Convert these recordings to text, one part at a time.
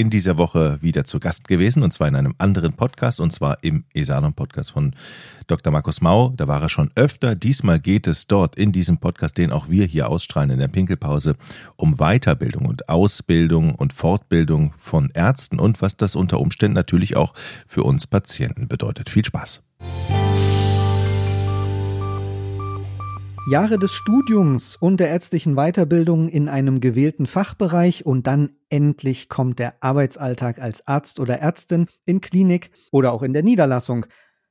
in dieser Woche wieder zu Gast gewesen und zwar in einem anderen Podcast und zwar im Esanon Podcast von Dr. Markus Mau. Da war er schon öfter. Diesmal geht es dort in diesem Podcast, den auch wir hier ausstrahlen in der Pinkelpause, um Weiterbildung und Ausbildung und Fortbildung von Ärzten und was das unter Umständen natürlich auch für uns Patienten bedeutet. Viel Spaß. Jahre des Studiums und der ärztlichen Weiterbildung in einem gewählten Fachbereich und dann endlich kommt der Arbeitsalltag als Arzt oder Ärztin in Klinik oder auch in der Niederlassung.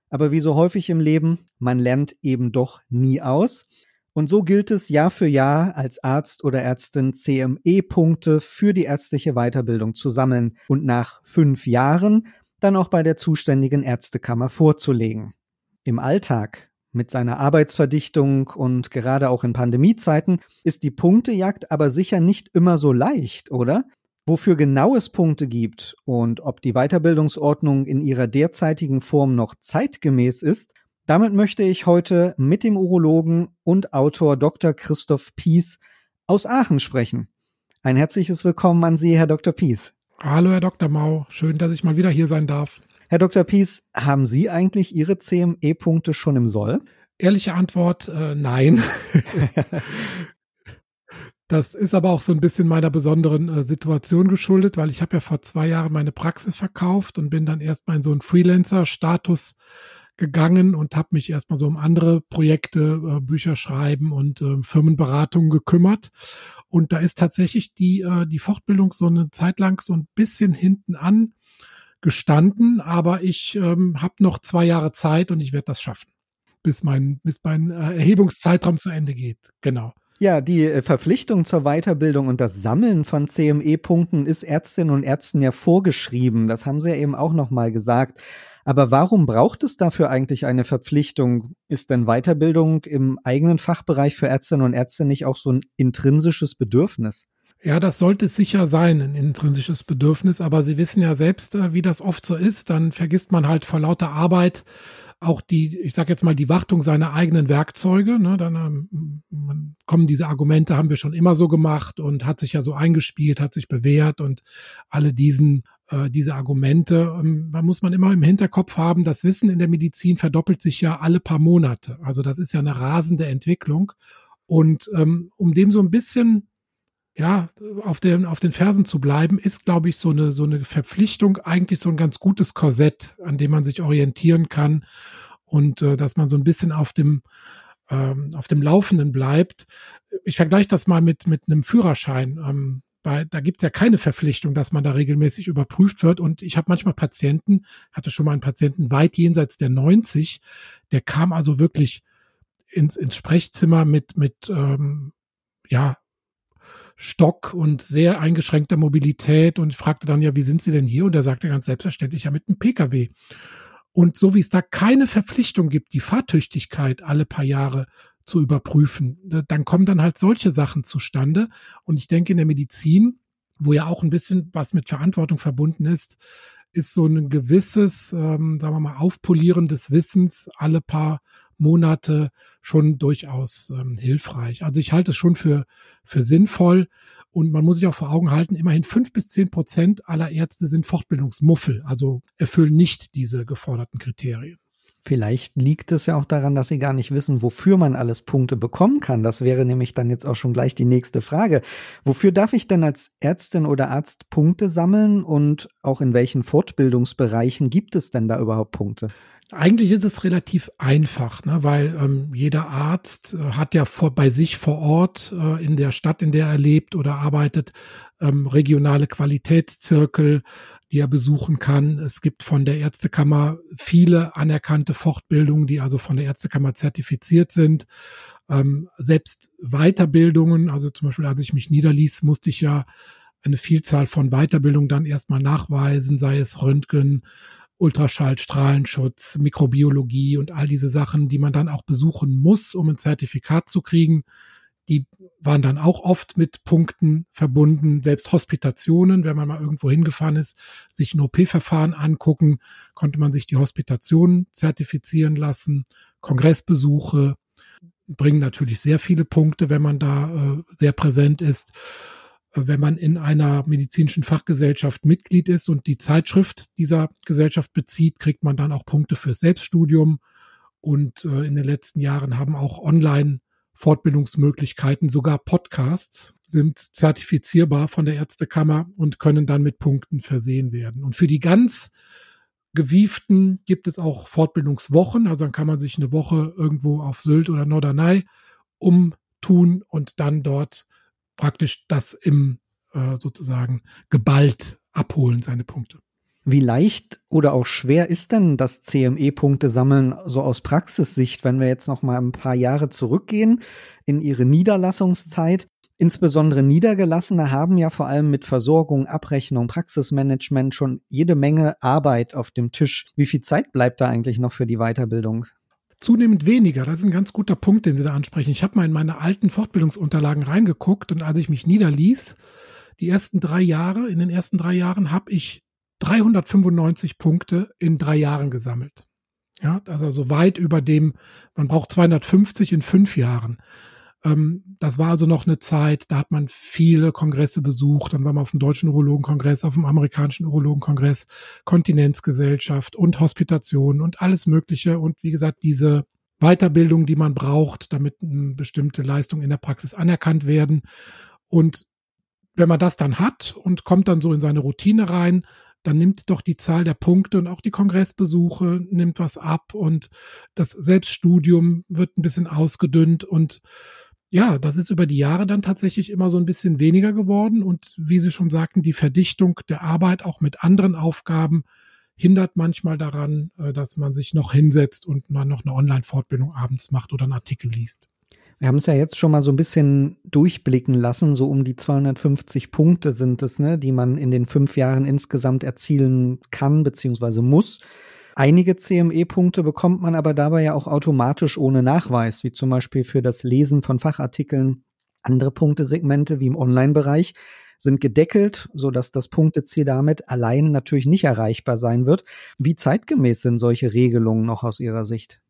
Aber wie so häufig im Leben, man lernt eben doch nie aus. Und so gilt es Jahr für Jahr als Arzt oder Ärztin CME-Punkte für die ärztliche Weiterbildung zu sammeln und nach fünf Jahren dann auch bei der zuständigen Ärztekammer vorzulegen. Im Alltag mit seiner Arbeitsverdichtung und gerade auch in Pandemiezeiten ist die Punktejagd aber sicher nicht immer so leicht, oder? Wofür genau es Punkte gibt und ob die Weiterbildungsordnung in ihrer derzeitigen Form noch zeitgemäß ist, damit möchte ich heute mit dem Urologen und Autor Dr. Christoph Pies aus Aachen sprechen. Ein herzliches Willkommen an Sie, Herr Dr. Pies. Hallo, Herr Dr. Mau. Schön, dass ich mal wieder hier sein darf. Herr Dr. Pies, haben Sie eigentlich Ihre CME-Punkte schon im Soll? Ehrliche Antwort, äh, nein. das ist aber auch so ein bisschen meiner besonderen äh, Situation geschuldet, weil ich habe ja vor zwei Jahren meine Praxis verkauft und bin dann erstmal in so einen Freelancer-Status gegangen und habe mich erstmal so um andere Projekte, äh, Bücher schreiben und äh, Firmenberatungen gekümmert. Und da ist tatsächlich die, äh, die Fortbildung so eine Zeit lang so ein bisschen hinten an gestanden, aber ich ähm, habe noch zwei Jahre Zeit und ich werde das schaffen, bis mein, bis mein äh, Erhebungszeitraum zu Ende geht. Genau. Ja, die äh, Verpflichtung zur Weiterbildung und das Sammeln von CME-Punkten ist Ärztinnen und Ärzten ja vorgeschrieben. Das haben Sie ja eben auch nochmal gesagt. Aber warum braucht es dafür eigentlich eine Verpflichtung? Ist denn Weiterbildung im eigenen Fachbereich für Ärztinnen und Ärzte nicht auch so ein intrinsisches Bedürfnis? Ja, das sollte sicher sein, ein intrinsisches Bedürfnis, aber Sie wissen ja selbst, äh, wie das oft so ist, dann vergisst man halt vor lauter Arbeit auch die, ich sage jetzt mal, die Wartung seiner eigenen Werkzeuge. Ne? Dann ähm, kommen diese Argumente, haben wir schon immer so gemacht und hat sich ja so eingespielt, hat sich bewährt und alle diesen äh, diese Argumente. Ähm, da muss man immer im Hinterkopf haben, das Wissen in der Medizin verdoppelt sich ja alle paar Monate. Also das ist ja eine rasende Entwicklung. Und ähm, um dem so ein bisschen ja, auf den, auf den Fersen zu bleiben, ist, glaube ich, so eine, so eine Verpflichtung eigentlich so ein ganz gutes Korsett, an dem man sich orientieren kann und äh, dass man so ein bisschen auf dem, ähm, auf dem Laufenden bleibt. Ich vergleiche das mal mit, mit einem Führerschein. Ähm, bei, da gibt es ja keine Verpflichtung, dass man da regelmäßig überprüft wird. Und ich habe manchmal Patienten, hatte schon mal einen Patienten weit jenseits der 90, der kam also wirklich ins, ins Sprechzimmer mit, mit ähm, ja, Stock und sehr eingeschränkter Mobilität und ich fragte dann ja, wie sind Sie denn hier? Und er sagte ganz selbstverständlich ja mit einem Pkw. Und so wie es da keine Verpflichtung gibt, die Fahrtüchtigkeit alle paar Jahre zu überprüfen, dann kommen dann halt solche Sachen zustande. Und ich denke, in der Medizin, wo ja auch ein bisschen was mit Verantwortung verbunden ist, ist so ein gewisses, ähm, sagen wir mal, Aufpolieren des Wissens alle paar Monate schon durchaus ähm, hilfreich. Also ich halte es schon für, für sinnvoll. Und man muss sich auch vor Augen halten, immerhin fünf bis zehn Prozent aller Ärzte sind Fortbildungsmuffel, also erfüllen nicht diese geforderten Kriterien. Vielleicht liegt es ja auch daran, dass sie gar nicht wissen, wofür man alles Punkte bekommen kann. Das wäre nämlich dann jetzt auch schon gleich die nächste Frage. Wofür darf ich denn als Ärztin oder Arzt Punkte sammeln und auch in welchen Fortbildungsbereichen gibt es denn da überhaupt Punkte? Eigentlich ist es relativ einfach, ne, weil ähm, jeder Arzt äh, hat ja vor, bei sich vor Ort äh, in der Stadt, in der er lebt oder arbeitet, ähm, regionale Qualitätszirkel, die er besuchen kann. Es gibt von der Ärztekammer viele anerkannte Fortbildungen, die also von der Ärztekammer zertifiziert sind. Ähm, selbst Weiterbildungen, also zum Beispiel als ich mich niederließ, musste ich ja eine Vielzahl von Weiterbildungen dann erstmal nachweisen, sei es Röntgen, Ultraschall, Strahlenschutz, Mikrobiologie und all diese Sachen, die man dann auch besuchen muss, um ein Zertifikat zu kriegen. Die waren dann auch oft mit Punkten verbunden, selbst Hospitationen, wenn man mal irgendwo hingefahren ist, sich ein OP-Verfahren angucken, konnte man sich die Hospitation zertifizieren lassen, Kongressbesuche bringen natürlich sehr viele Punkte, wenn man da äh, sehr präsent ist wenn man in einer medizinischen Fachgesellschaft Mitglied ist und die Zeitschrift dieser Gesellschaft bezieht, kriegt man dann auch Punkte fürs Selbststudium. Und äh, in den letzten Jahren haben auch online Fortbildungsmöglichkeiten, sogar Podcasts sind zertifizierbar von der Ärztekammer und können dann mit Punkten versehen werden. Und für die ganz gewieften gibt es auch Fortbildungswochen. Also dann kann man sich eine Woche irgendwo auf Sylt oder Norderney umtun und dann dort praktisch das im äh, sozusagen geballt abholen, seine Punkte. Wie leicht oder auch schwer ist denn das CME-Punkte sammeln so aus Praxissicht, wenn wir jetzt noch mal ein paar Jahre zurückgehen in Ihre Niederlassungszeit? Insbesondere Niedergelassene haben ja vor allem mit Versorgung, Abrechnung, Praxismanagement schon jede Menge Arbeit auf dem Tisch. Wie viel Zeit bleibt da eigentlich noch für die Weiterbildung? Zunehmend weniger. Das ist ein ganz guter Punkt, den Sie da ansprechen. Ich habe mal in meine alten Fortbildungsunterlagen reingeguckt und als ich mich niederließ, die ersten drei Jahre, in den ersten drei Jahren habe ich 395 Punkte in drei Jahren gesammelt. Ja, also so weit über dem, man braucht 250 in fünf Jahren. Ähm, das war also noch eine Zeit, da hat man viele Kongresse besucht. Dann war man auf dem Deutschen Urologenkongress, auf dem amerikanischen Urologenkongress, Kontinenzgesellschaft und Hospitation und alles Mögliche. Und wie gesagt, diese Weiterbildung, die man braucht, damit bestimmte Leistungen in der Praxis anerkannt werden. Und wenn man das dann hat und kommt dann so in seine Routine rein, dann nimmt doch die Zahl der Punkte und auch die Kongressbesuche nimmt was ab und das Selbststudium wird ein bisschen ausgedünnt und ja, das ist über die Jahre dann tatsächlich immer so ein bisschen weniger geworden. Und wie Sie schon sagten, die Verdichtung der Arbeit auch mit anderen Aufgaben hindert manchmal daran, äh, dass man sich noch hinsetzt und dann noch eine Online-Fortbildung abends macht oder einen Artikel liest. Wir haben es ja jetzt schon mal so ein bisschen durchblicken lassen. So um die 250 Punkte sind es, ne, die man in den fünf Jahren insgesamt erzielen kann bzw. muss. Einige CME-Punkte bekommt man aber dabei ja auch automatisch ohne Nachweis, wie zum Beispiel für das Lesen von Fachartikeln. Andere Punktesegmente wie im Online-Bereich sind gedeckelt, sodass das Punkteziel damit allein natürlich nicht erreichbar sein wird. Wie zeitgemäß sind solche Regelungen noch aus Ihrer Sicht?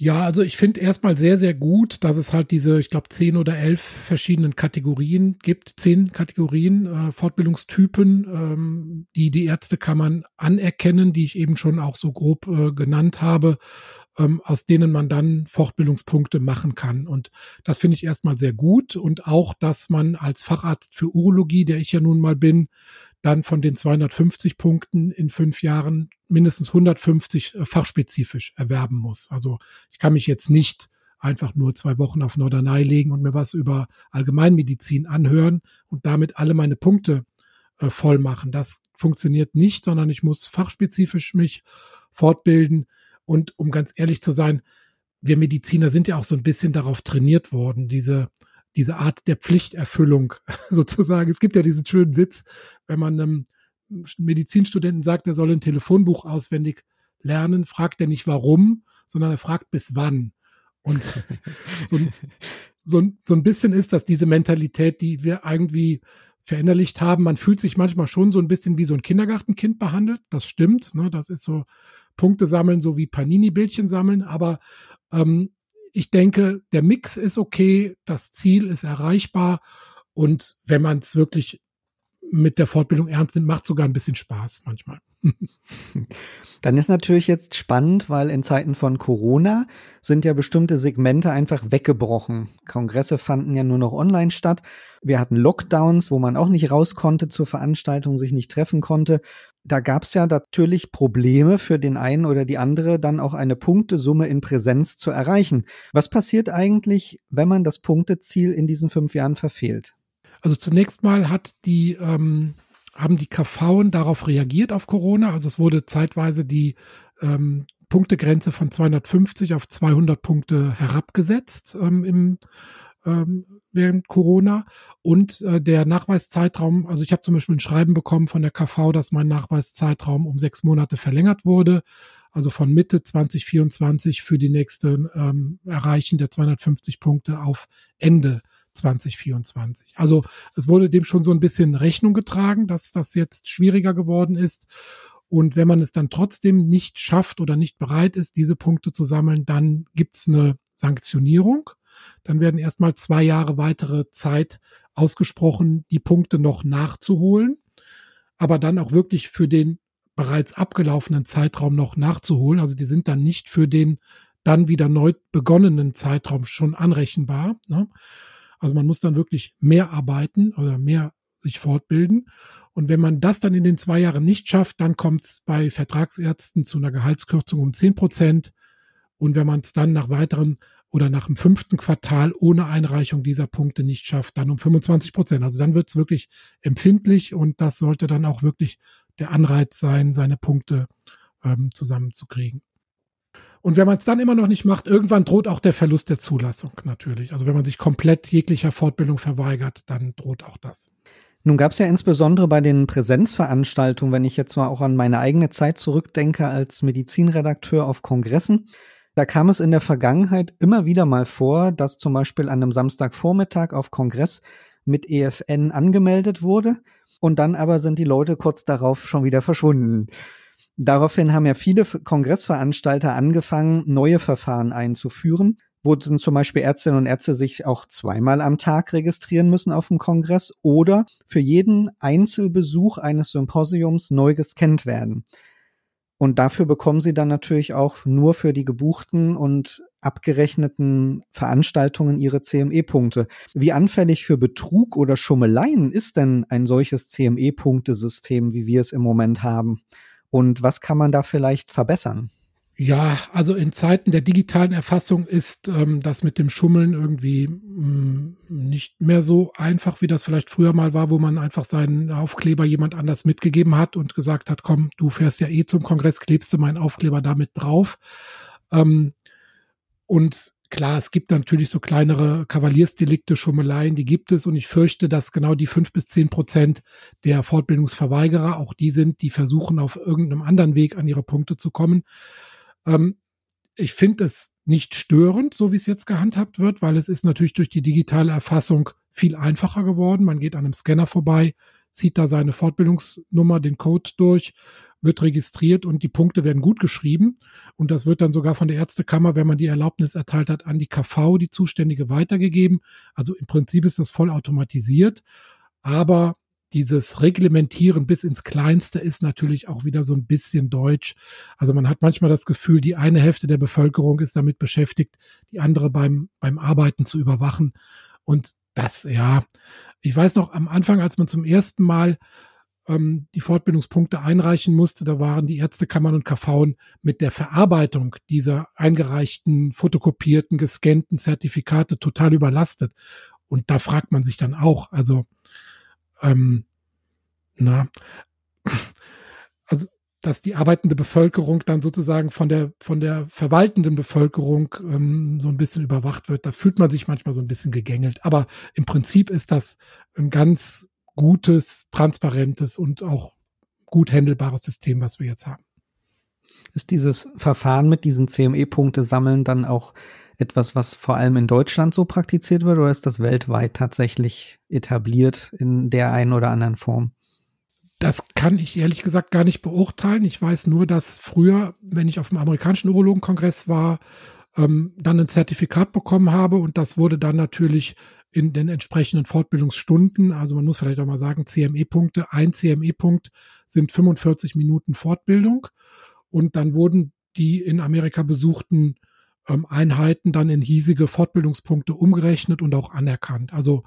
Ja, also ich finde erstmal sehr, sehr gut, dass es halt diese, ich glaube, zehn oder elf verschiedenen Kategorien gibt, zehn Kategorien, äh, Fortbildungstypen, ähm, die die Ärztekammern anerkennen, die ich eben schon auch so grob äh, genannt habe, ähm, aus denen man dann Fortbildungspunkte machen kann. Und das finde ich erstmal sehr gut. Und auch, dass man als Facharzt für Urologie, der ich ja nun mal bin, dann von den 250 Punkten in fünf Jahren mindestens 150 äh, fachspezifisch erwerben muss. Also ich kann mich jetzt nicht einfach nur zwei Wochen auf Norderney legen und mir was über Allgemeinmedizin anhören und damit alle meine Punkte äh, voll machen. Das funktioniert nicht, sondern ich muss fachspezifisch mich fortbilden. Und um ganz ehrlich zu sein, wir Mediziner sind ja auch so ein bisschen darauf trainiert worden, diese diese Art der Pflichterfüllung sozusagen. Es gibt ja diesen schönen Witz, wenn man einem Medizinstudenten sagt, er soll ein Telefonbuch auswendig lernen, fragt er nicht warum, sondern er fragt bis wann. Und so, so, so ein bisschen ist das diese Mentalität, die wir irgendwie verinnerlicht haben. Man fühlt sich manchmal schon so ein bisschen wie so ein Kindergartenkind behandelt. Das stimmt. Ne? Das ist so Punkte sammeln, so wie Panini-Bildchen sammeln. Aber ähm, ich denke, der Mix ist okay, das Ziel ist erreichbar und wenn man es wirklich mit der Fortbildung ernst nimmt, macht sogar ein bisschen Spaß manchmal. Dann ist natürlich jetzt spannend, weil in Zeiten von Corona sind ja bestimmte Segmente einfach weggebrochen. Kongresse fanden ja nur noch online statt. Wir hatten Lockdowns, wo man auch nicht raus konnte zur Veranstaltung, sich nicht treffen konnte da gab es ja natürlich Probleme für den einen oder die andere, dann auch eine Punktesumme in Präsenz zu erreichen. Was passiert eigentlich, wenn man das Punkteziel in diesen fünf Jahren verfehlt? Also zunächst mal hat die, ähm, haben die KV darauf reagiert auf Corona. Also es wurde zeitweise die ähm, Punktegrenze von 250 auf 200 Punkte herabgesetzt ähm, im ähm, während Corona und äh, der Nachweiszeitraum, also ich habe zum Beispiel ein Schreiben bekommen von der KV, dass mein Nachweiszeitraum um sechs Monate verlängert wurde, also von Mitte 2024 für die nächste ähm, Erreichen der 250 Punkte auf Ende 2024. Also es wurde dem schon so ein bisschen Rechnung getragen, dass das jetzt schwieriger geworden ist. Und wenn man es dann trotzdem nicht schafft oder nicht bereit ist, diese Punkte zu sammeln, dann gibt's eine Sanktionierung. Dann werden erstmal zwei Jahre weitere Zeit ausgesprochen, die Punkte noch nachzuholen, aber dann auch wirklich für den bereits abgelaufenen Zeitraum noch nachzuholen. Also die sind dann nicht für den dann wieder neu begonnenen Zeitraum schon anrechenbar. Ne? Also man muss dann wirklich mehr arbeiten oder mehr sich fortbilden. Und wenn man das dann in den zwei Jahren nicht schafft, dann kommt es bei Vertragsärzten zu einer Gehaltskürzung um zehn Prozent. Und wenn man es dann nach weiteren oder nach dem fünften Quartal ohne Einreichung dieser Punkte nicht schafft, dann um 25 Prozent. Also dann wird es wirklich empfindlich und das sollte dann auch wirklich der Anreiz sein, seine Punkte ähm, zusammenzukriegen. Und wenn man es dann immer noch nicht macht, irgendwann droht auch der Verlust der Zulassung natürlich. Also wenn man sich komplett jeglicher Fortbildung verweigert, dann droht auch das. Nun gab es ja insbesondere bei den Präsenzveranstaltungen, wenn ich jetzt mal auch an meine eigene Zeit zurückdenke als Medizinredakteur auf Kongressen, da kam es in der Vergangenheit immer wieder mal vor, dass zum Beispiel an einem Samstagvormittag auf Kongress mit EFN angemeldet wurde und dann aber sind die Leute kurz darauf schon wieder verschwunden. Daraufhin haben ja viele Kongressveranstalter angefangen, neue Verfahren einzuführen, wo dann zum Beispiel Ärztinnen und Ärzte sich auch zweimal am Tag registrieren müssen auf dem Kongress oder für jeden Einzelbesuch eines Symposiums neu gescannt werden. Und dafür bekommen sie dann natürlich auch nur für die gebuchten und abgerechneten Veranstaltungen ihre CME-Punkte. Wie anfällig für Betrug oder Schummeleien ist denn ein solches CME-Punktesystem, wie wir es im Moment haben? Und was kann man da vielleicht verbessern? Ja, also in Zeiten der digitalen Erfassung ist ähm, das mit dem Schummeln irgendwie mh, mm, nicht mehr so einfach, wie das vielleicht früher mal war, wo man einfach seinen Aufkleber jemand anders mitgegeben hat und gesagt hat, komm, du fährst ja eh zum Kongress, klebst du meinen Aufkleber damit drauf. Ähm, und klar, es gibt natürlich so kleinere Kavaliersdelikte, Schummeleien, die gibt es und ich fürchte, dass genau die fünf bis zehn Prozent der Fortbildungsverweigerer auch die sind, die versuchen, auf irgendeinem anderen Weg an ihre Punkte zu kommen. Ähm, ich finde es nicht störend, so wie es jetzt gehandhabt wird, weil es ist natürlich durch die digitale Erfassung viel einfacher geworden. Man geht an einem Scanner vorbei, zieht da seine Fortbildungsnummer, den Code durch, wird registriert und die Punkte werden gut geschrieben. Und das wird dann sogar von der Ärztekammer, wenn man die Erlaubnis erteilt hat, an die KV, die Zuständige, weitergegeben. Also im Prinzip ist das vollautomatisiert. Aber dieses Reglementieren bis ins Kleinste ist natürlich auch wieder so ein bisschen deutsch. Also man hat manchmal das Gefühl, die eine Hälfte der Bevölkerung ist damit beschäftigt, die andere beim, beim Arbeiten zu überwachen. Und das, ja, ich weiß noch am Anfang, als man zum ersten Mal ähm, die Fortbildungspunkte einreichen musste, da waren die Ärztekammern und KVen mit der Verarbeitung dieser eingereichten, fotokopierten, gescannten Zertifikate total überlastet. Und da fragt man sich dann auch, also ähm, na, also dass die arbeitende Bevölkerung dann sozusagen von der von der verwaltenden Bevölkerung ähm, so ein bisschen überwacht wird. Da fühlt man sich manchmal so ein bisschen gegängelt. Aber im Prinzip ist das ein ganz gutes, transparentes und auch gut handelbares System, was wir jetzt haben. Ist dieses Verfahren mit diesen CME-Punkte sammeln dann auch etwas, was vor allem in Deutschland so praktiziert wird oder ist das weltweit tatsächlich etabliert in der einen oder anderen Form? Das kann ich ehrlich gesagt gar nicht beurteilen. Ich weiß nur, dass früher, wenn ich auf dem amerikanischen Urologenkongress war, ähm, dann ein Zertifikat bekommen habe und das wurde dann natürlich in den entsprechenden Fortbildungsstunden, also man muss vielleicht auch mal sagen, CME-Punkte, ein CME-Punkt sind 45 Minuten Fortbildung und dann wurden die in Amerika besuchten ähm, Einheiten dann in hiesige Fortbildungspunkte umgerechnet und auch anerkannt. Also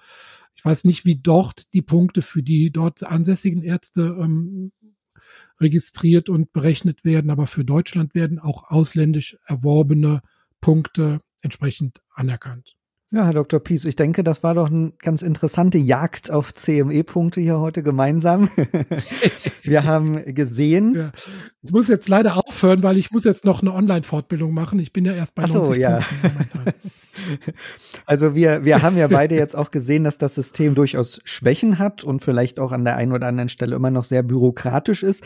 ich weiß nicht, wie dort die Punkte für die dort ansässigen Ärzte ähm, registriert und berechnet werden, aber für Deutschland werden auch ausländisch erworbene Punkte entsprechend anerkannt. Ja, Herr Dr. Pies, ich denke, das war doch eine ganz interessante Jagd auf CME-Punkte hier heute gemeinsam. Wir haben gesehen. Ja. Ich muss jetzt leider aufhören, weil ich muss jetzt noch eine Online-Fortbildung machen. Ich bin ja erst bei Ach so, 90 ja. Punkten Also wir, wir haben ja beide jetzt auch gesehen, dass das System durchaus Schwächen hat und vielleicht auch an der einen oder anderen Stelle immer noch sehr bürokratisch ist.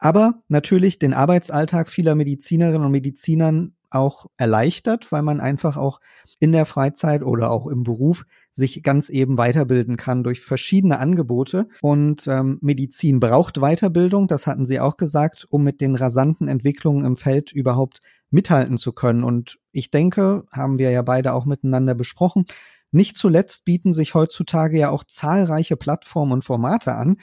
Aber natürlich den Arbeitsalltag vieler Medizinerinnen und Medizinern auch erleichtert, weil man einfach auch in der Freizeit oder auch im Beruf sich ganz eben weiterbilden kann durch verschiedene Angebote. Und ähm, Medizin braucht Weiterbildung, das hatten Sie auch gesagt, um mit den rasanten Entwicklungen im Feld überhaupt mithalten zu können. Und ich denke, haben wir ja beide auch miteinander besprochen, nicht zuletzt bieten sich heutzutage ja auch zahlreiche Plattformen und Formate an,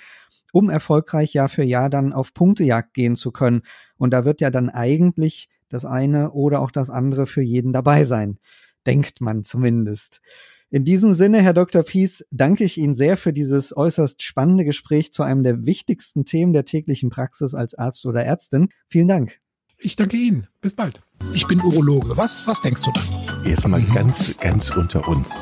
um erfolgreich Jahr für Jahr dann auf Punktejagd gehen zu können. Und da wird ja dann eigentlich das eine oder auch das andere für jeden dabei sein. Denkt man zumindest. In diesem Sinne, Herr Dr. Pies, danke ich Ihnen sehr für dieses äußerst spannende Gespräch zu einem der wichtigsten Themen der täglichen Praxis als Arzt oder Ärztin. Vielen Dank. Ich danke Ihnen. Bis bald. Ich bin Urologe. Was, was denkst du da? Jetzt mal mhm. ganz, ganz unter uns.